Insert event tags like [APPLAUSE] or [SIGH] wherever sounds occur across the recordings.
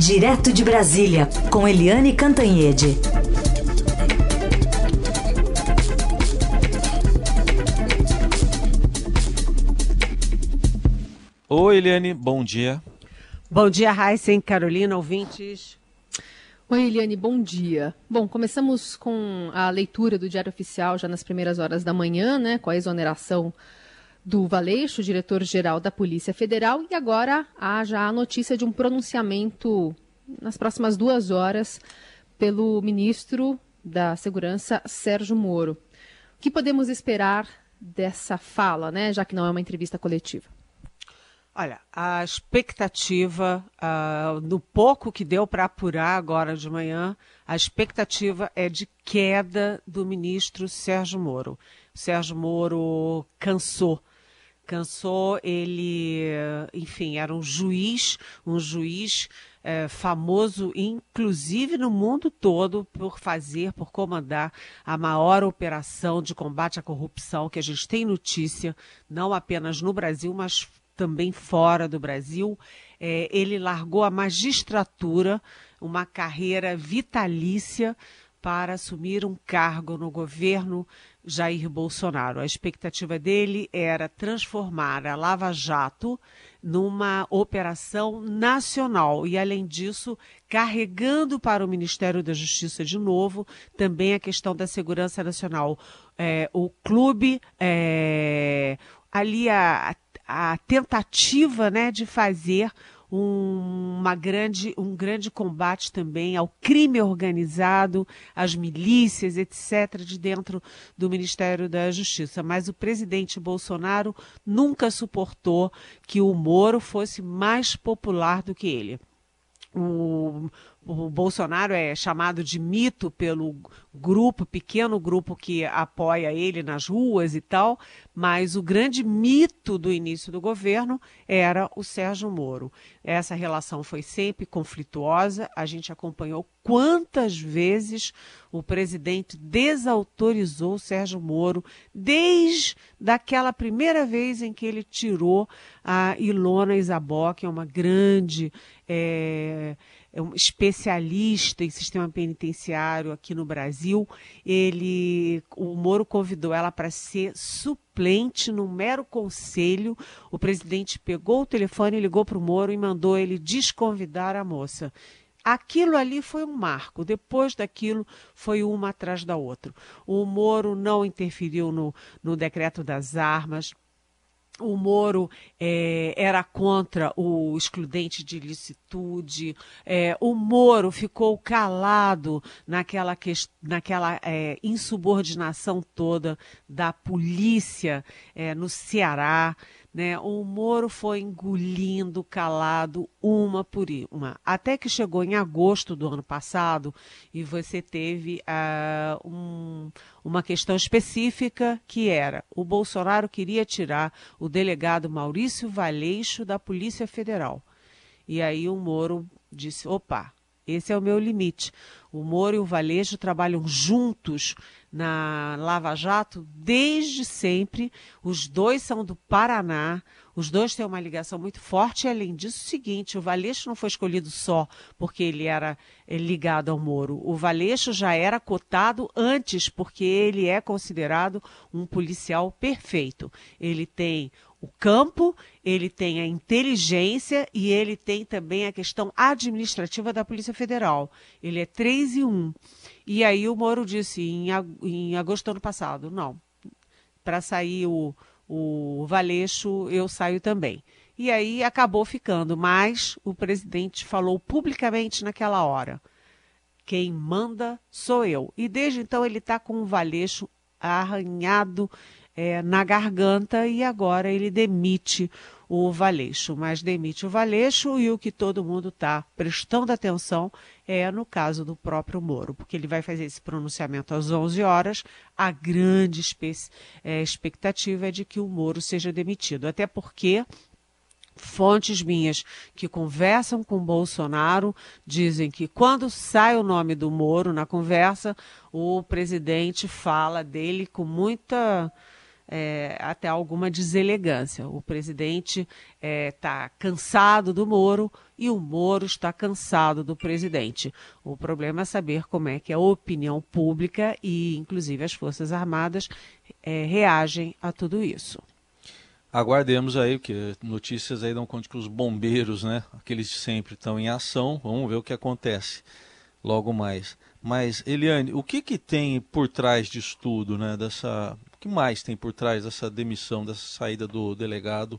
Direto de Brasília, com Eliane Cantanhede. Oi, Eliane, bom dia. Bom dia, Heisen, Carolina, ouvintes. Oi, Eliane, bom dia. Bom, começamos com a leitura do Diário Oficial já nas primeiras horas da manhã, né, com a exoneração do Valeixo, diretor-geral da Polícia Federal, e agora há já a notícia de um pronunciamento nas próximas duas horas pelo ministro da Segurança, Sérgio Moro. O que podemos esperar dessa fala, né, já que não é uma entrevista coletiva? Olha, a expectativa, uh, no pouco que deu para apurar agora de manhã, a expectativa é de queda do ministro Sérgio Moro. Sérgio Moro cansou cansou, ele, enfim, era um juiz, um juiz é, famoso, inclusive no mundo todo, por fazer, por comandar a maior operação de combate à corrupção que a gente tem notícia, não apenas no Brasil, mas também fora do Brasil. É, ele largou a magistratura, uma carreira vitalícia para assumir um cargo no governo Jair Bolsonaro. A expectativa dele era transformar a Lava Jato numa operação nacional e, além disso, carregando para o Ministério da Justiça de novo também a questão da segurança nacional. É, o clube, é, ali a, a tentativa né, de fazer um, uma grande, um grande combate também ao crime organizado, às milícias, etc., de dentro do Ministério da Justiça. Mas o presidente Bolsonaro nunca suportou que o Moro fosse mais popular do que ele. O, o Bolsonaro é chamado de mito pelo grupo, pequeno grupo que apoia ele nas ruas e tal, mas o grande mito do início do governo era o Sérgio Moro. Essa relação foi sempre conflituosa, a gente acompanhou quantas vezes o presidente desautorizou o Sérgio Moro, desde daquela primeira vez em que ele tirou a Ilona Isabó, que é uma grande. É, é um especialista em sistema penitenciário aqui no Brasil. Ele, o Moro convidou ela para ser suplente no mero conselho. O presidente pegou o telefone, ligou para o Moro e mandou ele desconvidar a moça. Aquilo ali foi um marco. Depois daquilo, foi uma atrás da outra. O Moro não interferiu no, no decreto das armas o Moro é, era contra o excludente de licitude, é, o Moro ficou calado naquela, naquela é, insubordinação toda da polícia é, no Ceará. Né? O Moro foi engolindo calado uma por uma, até que chegou em agosto do ano passado e você teve uh, um, uma questão específica que era o Bolsonaro queria tirar o delegado Maurício Valeixo da Polícia Federal. E aí o Moro disse: opa, esse é o meu limite. O Moro e o Valeixo trabalham juntos na Lava Jato desde sempre. Os dois são do Paraná. Os dois têm uma ligação muito forte. E, além disso, o seguinte: o Valeixo não foi escolhido só porque ele era eh, ligado ao Moro. O Valeixo já era cotado antes, porque ele é considerado um policial perfeito. Ele tem o campo, ele tem a inteligência e ele tem também a questão administrativa da Polícia Federal. Ele é 3 e 1. E aí o Moro disse em, agosto do ano passado, não, para sair o, o Valeixo, eu saio também. E aí acabou ficando, mas o presidente falou publicamente naquela hora, quem manda sou eu. E desde então ele está com o Valeixo arranhado é, na garganta e agora ele demite o Valeixo. Mas demite o Valeixo e o que todo mundo está prestando atenção é no caso do próprio Moro, porque ele vai fazer esse pronunciamento às 11 horas. A grande é, expectativa é de que o Moro seja demitido, até porque fontes minhas que conversam com Bolsonaro dizem que quando sai o nome do Moro na conversa, o presidente fala dele com muita é, até alguma deselegância. O presidente está é, cansado do Moro e o Moro está cansado do presidente. O problema é saber como é que a opinião pública e, inclusive, as Forças Armadas é, reagem a tudo isso. Aguardemos aí, porque notícias aí dão conta que os bombeiros, né, aqueles de sempre estão em ação. Vamos ver o que acontece logo mais. Mas, Eliane, o que, que tem por trás disso tudo, né, dessa que mais tem por trás dessa demissão, dessa saída do delegado,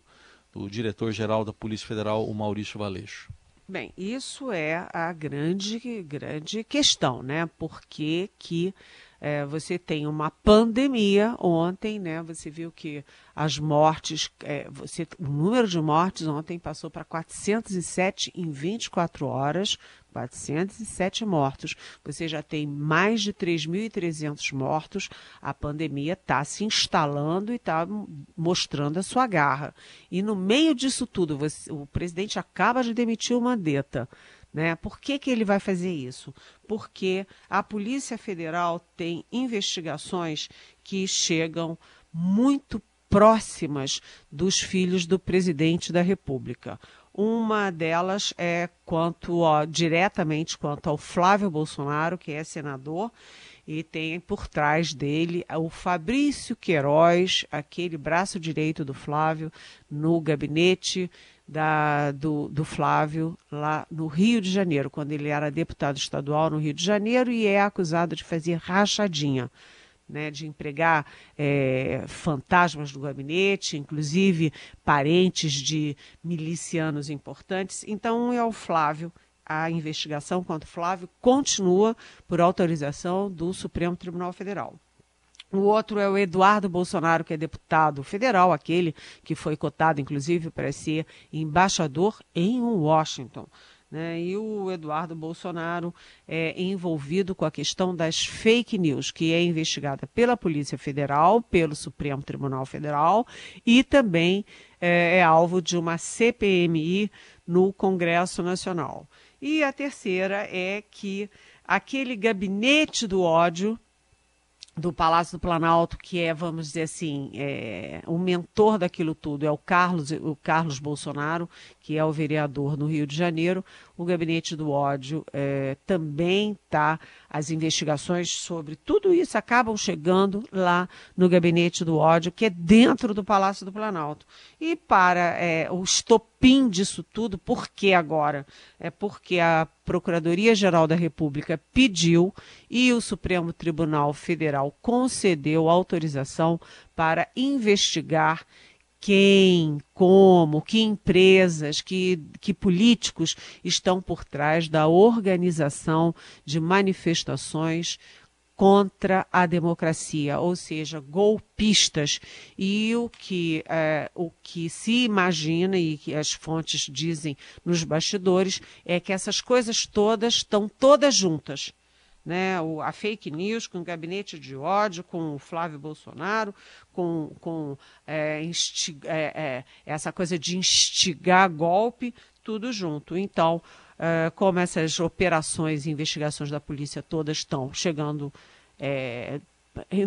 do diretor-geral da Polícia Federal, o Maurício Valeixo? Bem, isso é a grande, grande questão, né? Por que, que é, você tem uma pandemia ontem, né? Você viu que as mortes, é, você, o número de mortes ontem passou para 407 em 24 horas, 407 mortos. Você já tem mais de 3.300 mortos. A pandemia está se instalando e está mostrando a sua garra. E no meio disso tudo, você, o presidente acaba de demitir o Mandetta. Né? Por que, que ele vai fazer isso? Porque a Polícia Federal tem investigações que chegam muito próximas dos filhos do presidente da República. Uma delas é quanto ó, diretamente quanto ao Flávio Bolsonaro, que é senador, e tem por trás dele o Fabrício Queiroz, aquele braço direito do Flávio, no gabinete da, do, do Flávio lá no Rio de Janeiro, quando ele era deputado estadual no Rio de Janeiro e é acusado de fazer rachadinha né, de empregar é, fantasmas do gabinete, inclusive parentes de milicianos importantes. Então é o Flávio. A investigação contra o Flávio continua por autorização do Supremo Tribunal Federal. O outro é o Eduardo Bolsonaro, que é deputado federal, aquele que foi cotado, inclusive, para ser embaixador em Washington. Né? E o Eduardo Bolsonaro é envolvido com a questão das fake news, que é investigada pela Polícia Federal, pelo Supremo Tribunal Federal e também é, é alvo de uma CPMI no Congresso Nacional. E a terceira é que aquele gabinete do ódio do Palácio do Planalto, que é, vamos dizer assim, é, o mentor daquilo tudo, é o Carlos, o Carlos Bolsonaro, que é o vereador no Rio de Janeiro. O Gabinete do Ódio é, também está. As investigações sobre tudo isso acabam chegando lá no Gabinete do Ódio, que é dentro do Palácio do Planalto. E para é, o estopim disso tudo, por que agora? É porque a Procuradoria-Geral da República pediu e o Supremo Tribunal Federal concedeu autorização para investigar quem, como, que empresas, que, que políticos estão por trás da organização de manifestações contra a democracia, ou seja, golpistas. E o que, é, o que se imagina e que as fontes dizem nos bastidores é que essas coisas todas estão todas juntas né, o, a fake news com o gabinete de ódio, com o Flávio Bolsonaro, com, com é, é, é, essa coisa de instigar golpe, tudo junto. Então, é, como essas operações e investigações da polícia todas estão chegando é,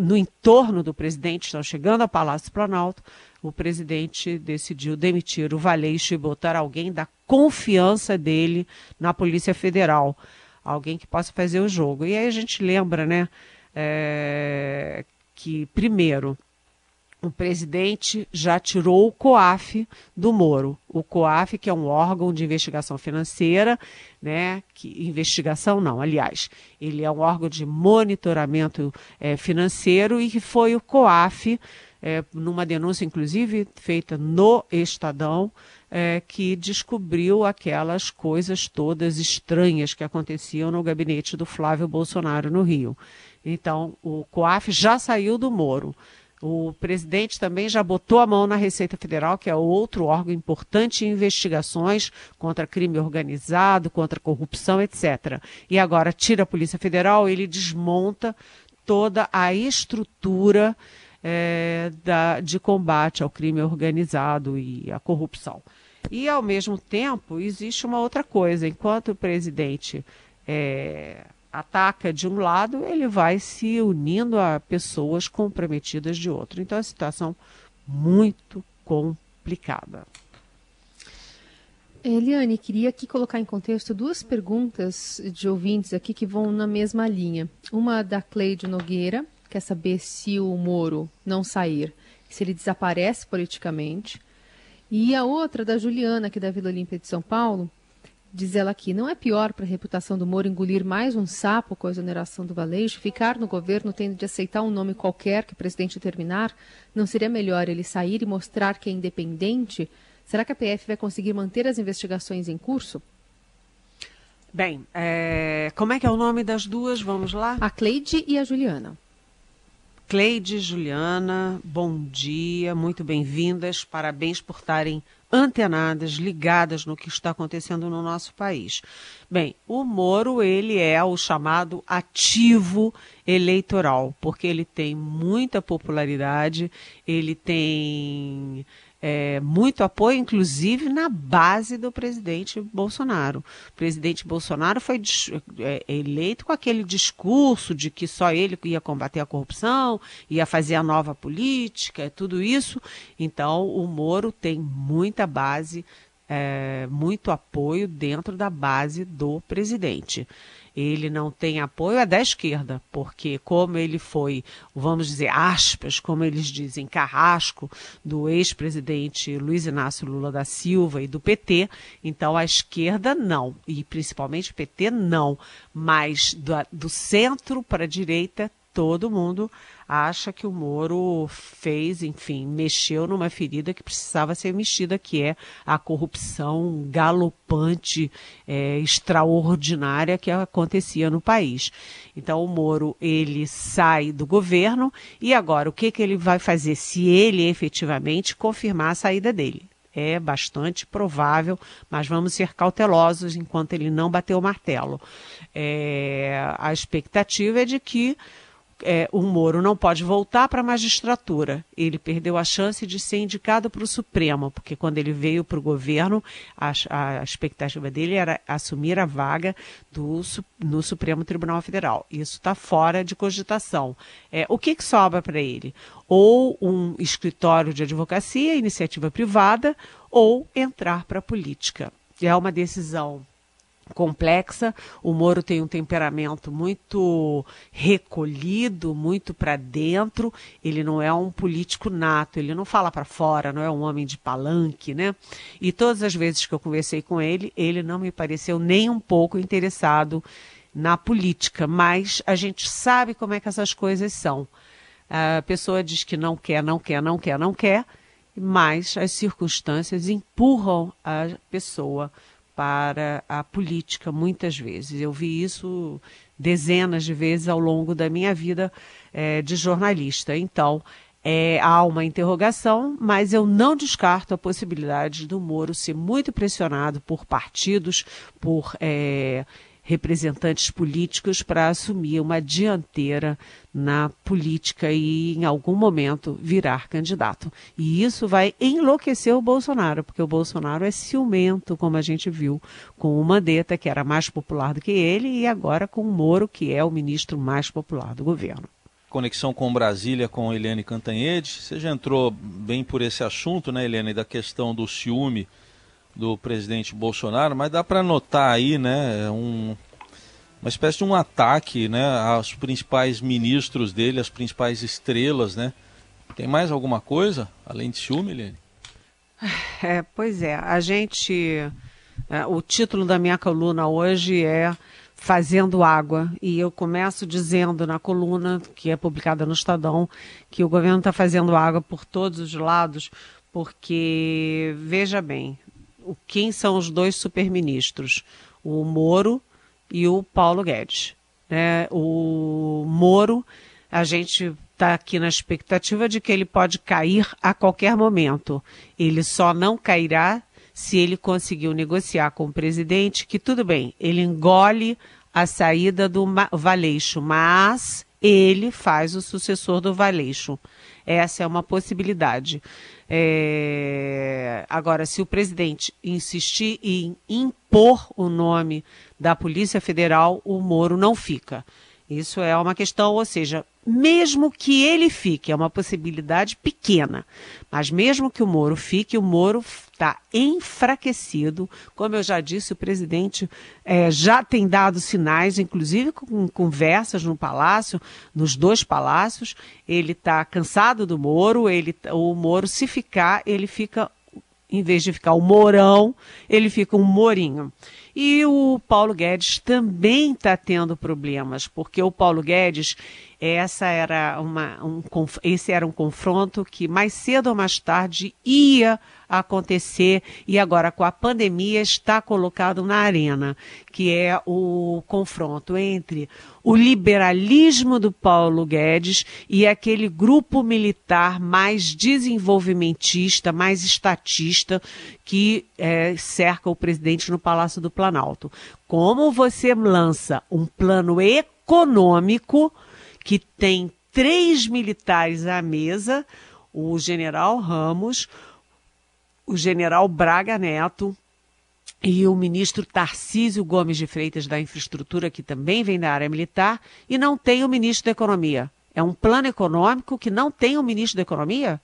no entorno do presidente, estão chegando ao Palácio Planalto, o presidente decidiu demitir o Valeixo e botar alguém da confiança dele na Polícia Federal alguém que possa fazer o jogo. E aí a gente lembra, né, é, que primeiro o presidente já tirou o COAF do Moro. O COAF, que é um órgão de investigação financeira, né? Que, investigação não, aliás, ele é um órgão de monitoramento é, financeiro e que foi o COAF, é, numa denúncia, inclusive, feita no Estadão, é, que descobriu aquelas coisas todas estranhas que aconteciam no gabinete do Flávio Bolsonaro no Rio. Então, o COAF já saiu do Moro. O presidente também já botou a mão na Receita Federal, que é outro órgão importante em investigações contra crime organizado, contra corrupção, etc. E agora tira a Polícia Federal, ele desmonta toda a estrutura é, da, de combate ao crime organizado e à corrupção. E, ao mesmo tempo, existe uma outra coisa. Enquanto o presidente é, ataca de um lado, ele vai se unindo a pessoas comprometidas de outro. Então, é uma situação muito complicada. Eliane, queria aqui colocar em contexto duas perguntas de ouvintes aqui que vão na mesma linha. Uma da Cleide Nogueira, quer saber se o Moro não sair, se ele desaparece politicamente. E a outra da Juliana, aqui da Vila Olímpia de São Paulo, diz ela aqui, não é pior para a reputação do Moro engolir mais um sapo com a exoneração do Valeixo, ficar no governo tendo de aceitar um nome qualquer que o presidente terminar? Não seria melhor ele sair e mostrar que é independente? Será que a PF vai conseguir manter as investigações em curso? Bem, é... como é que é o nome das duas? Vamos lá? A Cleide e a Juliana. Cleide, Juliana, bom dia, muito bem-vindas. Parabéns por estarem antenadas, ligadas no que está acontecendo no nosso país. Bem, o Moro, ele é o chamado ativo eleitoral, porque ele tem muita popularidade, ele tem é, muito apoio, inclusive na base do presidente Bolsonaro. O presidente Bolsonaro foi é, eleito com aquele discurso de que só ele ia combater a corrupção, ia fazer a nova política, tudo isso. Então, o Moro tem muita base, é, muito apoio dentro da base do presidente ele não tem apoio é da esquerda, porque como ele foi, vamos dizer, aspas, como eles dizem, carrasco do ex-presidente Luiz Inácio Lula da Silva e do PT, então a esquerda não, e principalmente o PT não, mas do, do centro para a direita todo mundo acha que o Moro fez, enfim, mexeu numa ferida que precisava ser mexida, que é a corrupção galopante, é, extraordinária que acontecia no país. Então o Moro ele sai do governo e agora o que, que ele vai fazer se ele efetivamente confirmar a saída dele? é bastante provável, mas vamos ser cautelosos enquanto ele não bater o martelo. É, a expectativa é de que é, o Moro não pode voltar para a magistratura. Ele perdeu a chance de ser indicado para o Supremo, porque quando ele veio para o governo, a, a, expectativa dele era assumir a vaga do, no Supremo Tribunal Federal. Isso está fora de cogitação. É, o que, que sobra para ele? Ou um escritório de advocacia, iniciativa privada, ou entrar para a política. É uma decisão complexa. O Moro tem um temperamento muito recolhido, muito para dentro. Ele não é um político nato, ele não fala para fora, não é um homem de palanque, né? E todas as vezes que eu conversei com ele, ele não me pareceu nem um pouco interessado na política, mas a gente sabe como é que essas coisas são. A pessoa diz que não quer, não quer, não quer, não quer, mas as circunstâncias empurram a pessoa para a política, muitas vezes. Eu vi isso dezenas de vezes ao longo da minha vida é, de jornalista. Então, é, há uma interrogação, mas eu não descarto a possibilidade do Moro ser muito pressionado por partidos, por é, representantes políticos para assumir uma dianteira na política e, em algum momento, virar candidato. E isso vai enlouquecer o Bolsonaro, porque o Bolsonaro é ciumento, como a gente viu, com o Mandetta, que era mais popular do que ele, e agora com o Moro, que é o ministro mais popular do governo conexão com Brasília com Eliane Cantanhede. Você já entrou bem por esse assunto, né, Eliane, da questão do ciúme do presidente Bolsonaro, mas dá para notar aí, né, um, uma espécie de um ataque, né, aos principais ministros dele, as principais estrelas, né? Tem mais alguma coisa além de ciúme, Helene? É, pois é, a gente, é, o título da minha coluna hoje é Fazendo Água, e eu começo dizendo na coluna, que é publicada no Estadão, que o governo está fazendo água por todos os lados, porque, veja bem, quem são os dois superministros? O Moro e o Paulo Guedes. Né? O Moro, a gente está aqui na expectativa de que ele pode cair a qualquer momento. Ele só não cairá se ele conseguiu negociar com o presidente que tudo bem, ele engole a saída do Valeixo, mas ele faz o sucessor do Valeixo. Essa é uma possibilidade. É... Agora, se o presidente insistir em impor o nome da Polícia Federal, o Moro não fica. Isso é uma questão, ou seja, mesmo que ele fique, é uma possibilidade pequena, mas mesmo que o Moro fique, o Moro está enfraquecido. Como eu já disse, o presidente é, já tem dado sinais, inclusive com conversas no palácio, nos dois palácios. Ele está cansado do Moro. Ele, o Moro, se ficar, ele fica, em vez de ficar o Mourão, ele fica um Morinho. E o Paulo Guedes também está tendo problemas, porque o Paulo Guedes, essa era uma, um, esse era um confronto que mais cedo ou mais tarde ia acontecer e agora com a pandemia está colocado na arena, que é o confronto entre o liberalismo do Paulo Guedes e aquele grupo militar mais desenvolvimentista, mais estatista que é, cerca o presidente no Palácio do Planalto. Como você lança um plano econômico que tem três militares à mesa, o general Ramos, o general Braga Neto e o ministro Tarcísio Gomes de Freitas da Infraestrutura, que também vem da área militar, e não tem o ministro da Economia. É um plano econômico que não tem o ministro da Economia?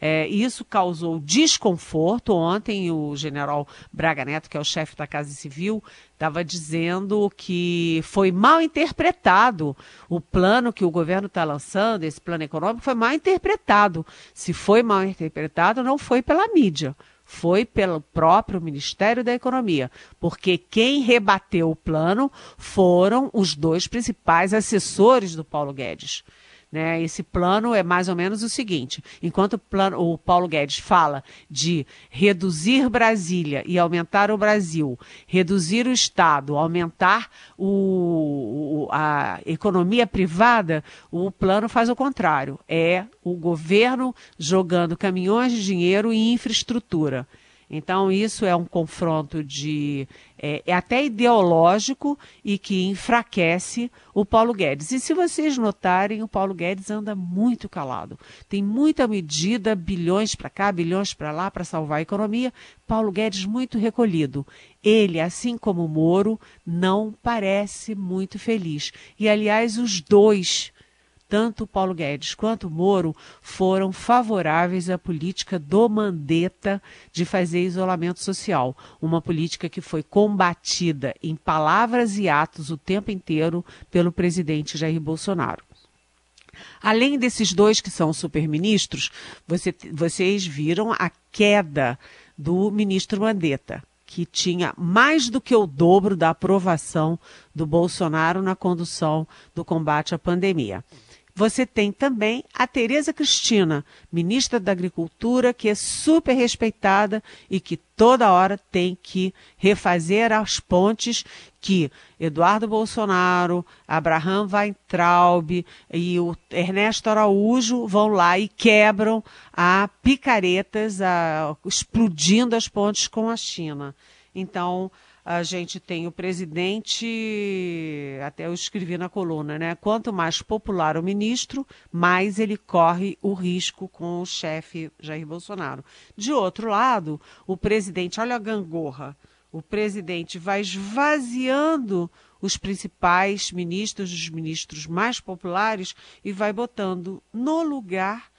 É, isso causou desconforto. Ontem, o general Braga Neto, que é o chefe da Casa Civil, estava dizendo que foi mal interpretado o plano que o governo está lançando, esse plano econômico, foi mal interpretado. Se foi mal interpretado, não foi pela mídia. Foi pelo próprio Ministério da Economia, porque quem rebateu o plano foram os dois principais assessores do Paulo Guedes. Né? Esse plano é mais ou menos o seguinte: enquanto o, plano, o Paulo Guedes fala de reduzir Brasília e aumentar o Brasil, reduzir o Estado, aumentar o, a economia privada, o plano faz o contrário: é o governo jogando caminhões de dinheiro em infraestrutura. Então, isso é um confronto de é, é, até ideológico e que enfraquece o Paulo Guedes. E se vocês notarem, o Paulo Guedes anda muito calado. Tem muita medida, bilhões para cá, bilhões para lá, para salvar a economia. Paulo Guedes muito recolhido. Ele, assim como o Moro, não parece muito feliz. E, aliás, os dois tanto Paulo Guedes quanto Moro foram favoráveis à política do Mandetta de fazer isolamento social, uma política que foi combatida em palavras e atos o tempo inteiro pelo presidente Jair Bolsonaro. Além desses dois que são superministros, você, vocês viram a queda do ministro Mandetta, que tinha mais do que o dobro da aprovação do Bolsonaro na condução do combate à pandemia. Você tem também a Tereza Cristina, ministra da Agricultura, que é super respeitada e que toda hora tem que refazer as pontes que Eduardo Bolsonaro, Abraham Weintraub e o Ernesto Araújo vão lá e quebram a picaretas, a, explodindo as pontes com a China. Então, a gente tem o presidente, até eu escrevi na coluna, né? Quanto mais popular o ministro, mais ele corre o risco com o chefe Jair Bolsonaro. De outro lado, o presidente, olha a gangorra, o presidente vai esvaziando os principais ministros, os ministros mais populares, e vai botando no lugar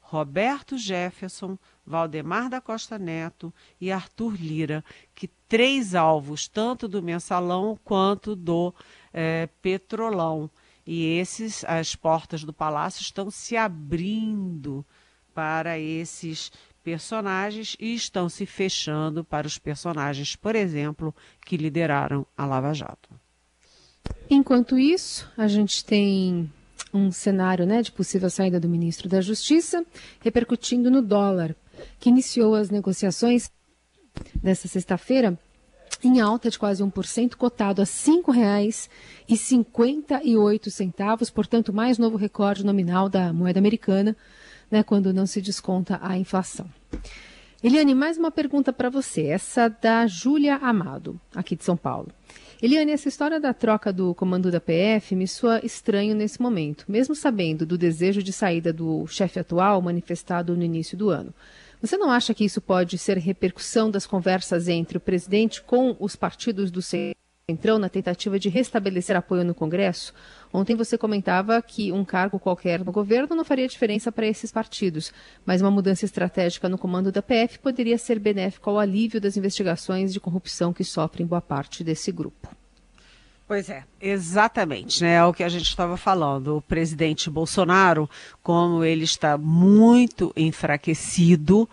Roberto Jefferson, Valdemar da Costa Neto e Arthur Lira, que três alvos, tanto do mensalão quanto do é, petrolão. E esses, as portas do palácio estão se abrindo para esses personagens e estão se fechando para os personagens, por exemplo, que lideraram a Lava Jato. Enquanto isso, a gente tem um cenário né, de possível saída do ministro da Justiça repercutindo no dólar que iniciou as negociações desta sexta-feira em alta de quase 1%, cotado a R$ 5,58, portanto, mais novo recorde nominal da moeda americana, né, quando não se desconta a inflação. Eliane, mais uma pergunta para você, essa da Júlia Amado, aqui de São Paulo. Eliane, essa história da troca do comando da PF me soa estranho nesse momento, mesmo sabendo do desejo de saída do chefe atual manifestado no início do ano. Você não acha que isso pode ser repercussão das conversas entre o presidente com os partidos do Centrão na tentativa de restabelecer apoio no Congresso? Ontem você comentava que um cargo qualquer no governo não faria diferença para esses partidos, mas uma mudança estratégica no comando da PF poderia ser benéfico ao alívio das investigações de corrupção que sofrem boa parte desse grupo. Pois é, exatamente, né? É o que a gente estava falando. O presidente Bolsonaro, como ele está muito enfraquecido,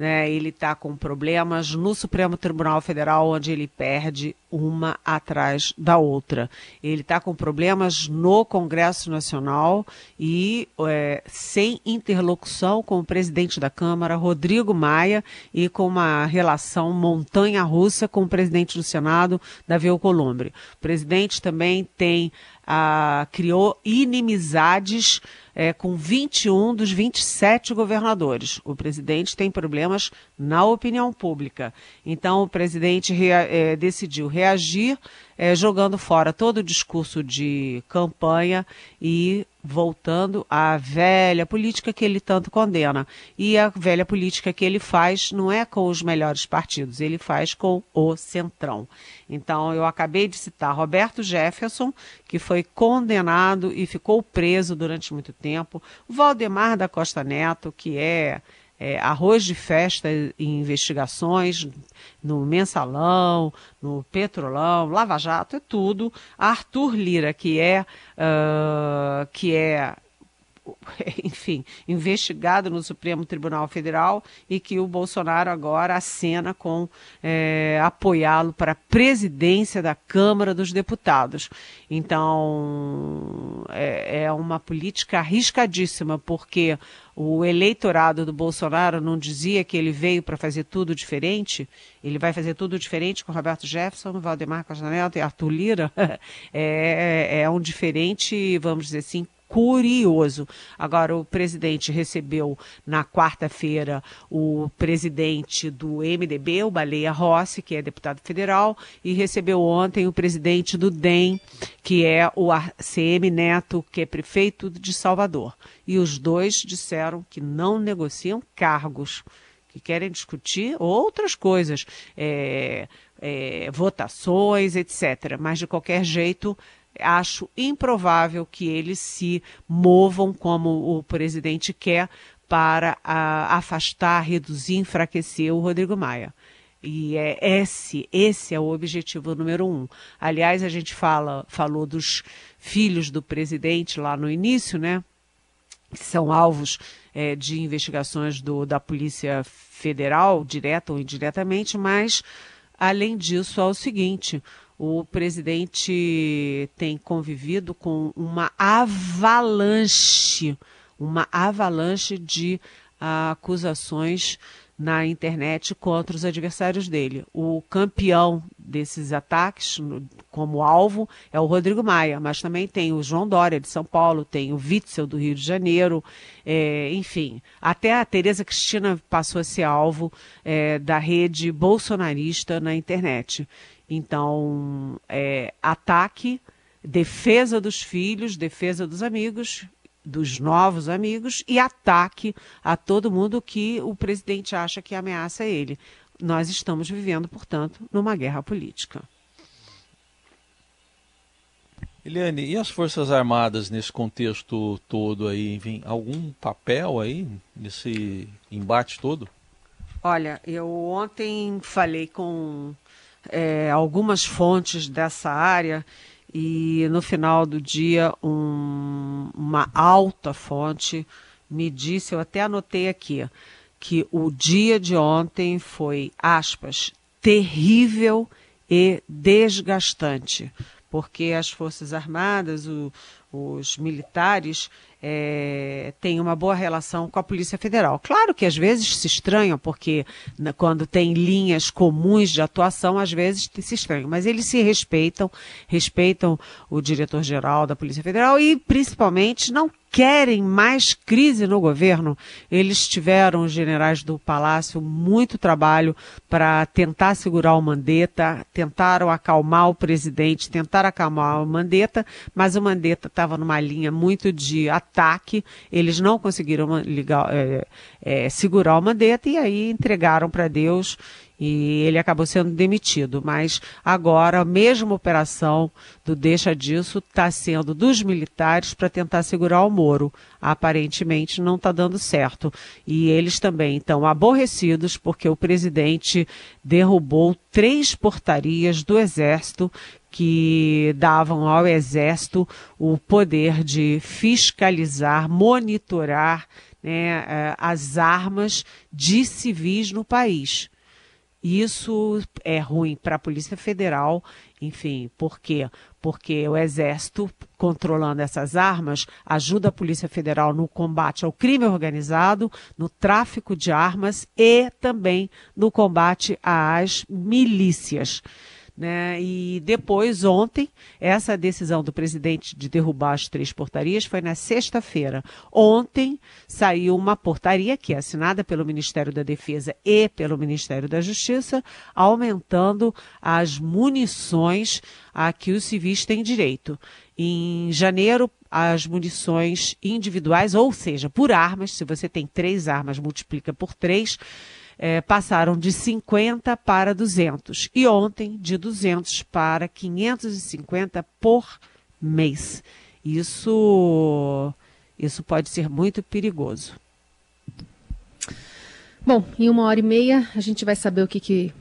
né, ele está com problemas no Supremo Tribunal Federal, onde ele perde uma atrás da outra. Ele está com problemas no Congresso Nacional e é, sem interlocução com o presidente da Câmara, Rodrigo Maia, e com uma relação montanha-russa com o presidente do Senado, Davi Alcolumbre. O presidente também tem ah, criou inimizades é, com 21 dos 27 governadores. O presidente tem problemas na opinião pública. Então, o presidente rea, é, decidiu reagir, é, jogando fora todo o discurso de campanha e voltando à velha política que ele tanto condena. E a velha política que ele faz não é com os melhores partidos, ele faz com o Centrão. Então, eu acabei de citar Roberto Jefferson, que foi condenado e ficou preso durante muito tempo, Valdemar da Costa Neto, que é é, arroz de festa em investigações no Mensalão, no Petrolão, Lava Jato, é tudo. Arthur Lira, que é, uh, que é [LAUGHS] enfim, investigado no Supremo Tribunal Federal e que o Bolsonaro agora acena com é, apoiá-lo para a presidência da Câmara dos Deputados. Então, é, é uma política arriscadíssima, porque o eleitorado do Bolsonaro não dizia que ele veio para fazer tudo diferente, ele vai fazer tudo diferente com Roberto Jefferson, Valdemar Costa Neto e Arthur Lira, [LAUGHS] é, é um diferente, vamos dizer assim, curioso. Agora, o presidente recebeu na quarta-feira o presidente do MDB, o Baleia Rossi, que é deputado federal, e recebeu ontem o presidente do DEM, que é o ACM Neto, que é prefeito de Salvador. E os dois disseram que não negociam cargos que querem discutir outras coisas, é, é, votações, etc. Mas, de qualquer jeito, acho improvável que eles se movam como o presidente quer para a, afastar, reduzir, enfraquecer o Rodrigo Maia. E é esse, esse é o objetivo número um. Aliás, a gente fala, falou dos filhos do presidente lá no início, né? Que são alvos é, de investigações do, da Polícia Federal, direta ou indiretamente, mas além disso, é o seguinte: o presidente tem convivido com uma avalanche, uma avalanche de uh, acusações na internet contra os adversários dele. O campeão desses ataques, como alvo, é o Rodrigo Maia, mas também tem o João Dória de São Paulo, tem o Witzel do Rio de Janeiro, é, enfim. Até a Tereza Cristina passou a ser alvo é, da rede bolsonarista na internet. Então, é, ataque, defesa dos filhos, defesa dos amigos, dos novos amigos e ataque a todo mundo que o presidente acha que ameaça ele. Nós estamos vivendo, portanto, numa guerra política. Eliane, e as Forças Armadas nesse contexto todo aí, vem algum papel aí nesse embate todo? Olha, eu ontem falei com é, algumas fontes dessa área e no final do dia um, uma alta fonte me disse, eu até anotei aqui, que o dia de ontem foi, aspas, terrível e desgastante, porque as Forças Armadas, o, os militares é, têm uma boa relação com a Polícia Federal. Claro que às vezes se estranham, porque né, quando tem linhas comuns de atuação, às vezes se estranham, mas eles se respeitam, respeitam o diretor-geral da Polícia Federal e principalmente não querem mais crise no governo. Eles tiveram, os generais do Palácio, muito trabalho para tentar segurar o Mandetta, tentaram acalmar o presidente, tentaram acalmar o Mandetta, mas o Mandetta estava numa linha muito de ataque, eles não conseguiram ligar, é, é, segurar o Mandetta e aí entregaram para Deus e ele acabou sendo demitido. Mas agora a mesma operação do deixa disso está sendo dos militares para tentar segurar o Moro. Aparentemente não está dando certo. E eles também estão aborrecidos porque o presidente derrubou três portarias do Exército que davam ao Exército o poder de fiscalizar, monitorar né, eh, as armas de civis no país. Isso é ruim para a Polícia Federal, enfim, por quê? Porque o Exército, controlando essas armas, ajuda a Polícia Federal no combate ao crime organizado, no tráfico de armas e também no combate às milícias. Né? E depois, ontem, essa decisão do presidente de derrubar as três portarias foi na sexta-feira. Ontem saiu uma portaria que é assinada pelo Ministério da Defesa e pelo Ministério da Justiça, aumentando as munições a que os civis têm direito. Em janeiro, as munições individuais, ou seja, por armas, se você tem três armas, multiplica por três é, passaram de 50 para 200 e ontem de 200 para 550 por mês. Isso, isso pode ser muito perigoso. Bom, em uma hora e meia a gente vai saber o que, que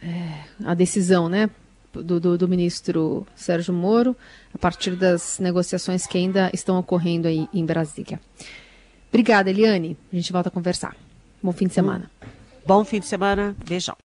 é, a decisão, né, do, do, do, ministro Sérgio Moro a partir das negociações que ainda estão ocorrendo aí em Brasília. Obrigada, Eliane. A gente volta a conversar. Bom fim de semana. Bom fim de semana. Beijão.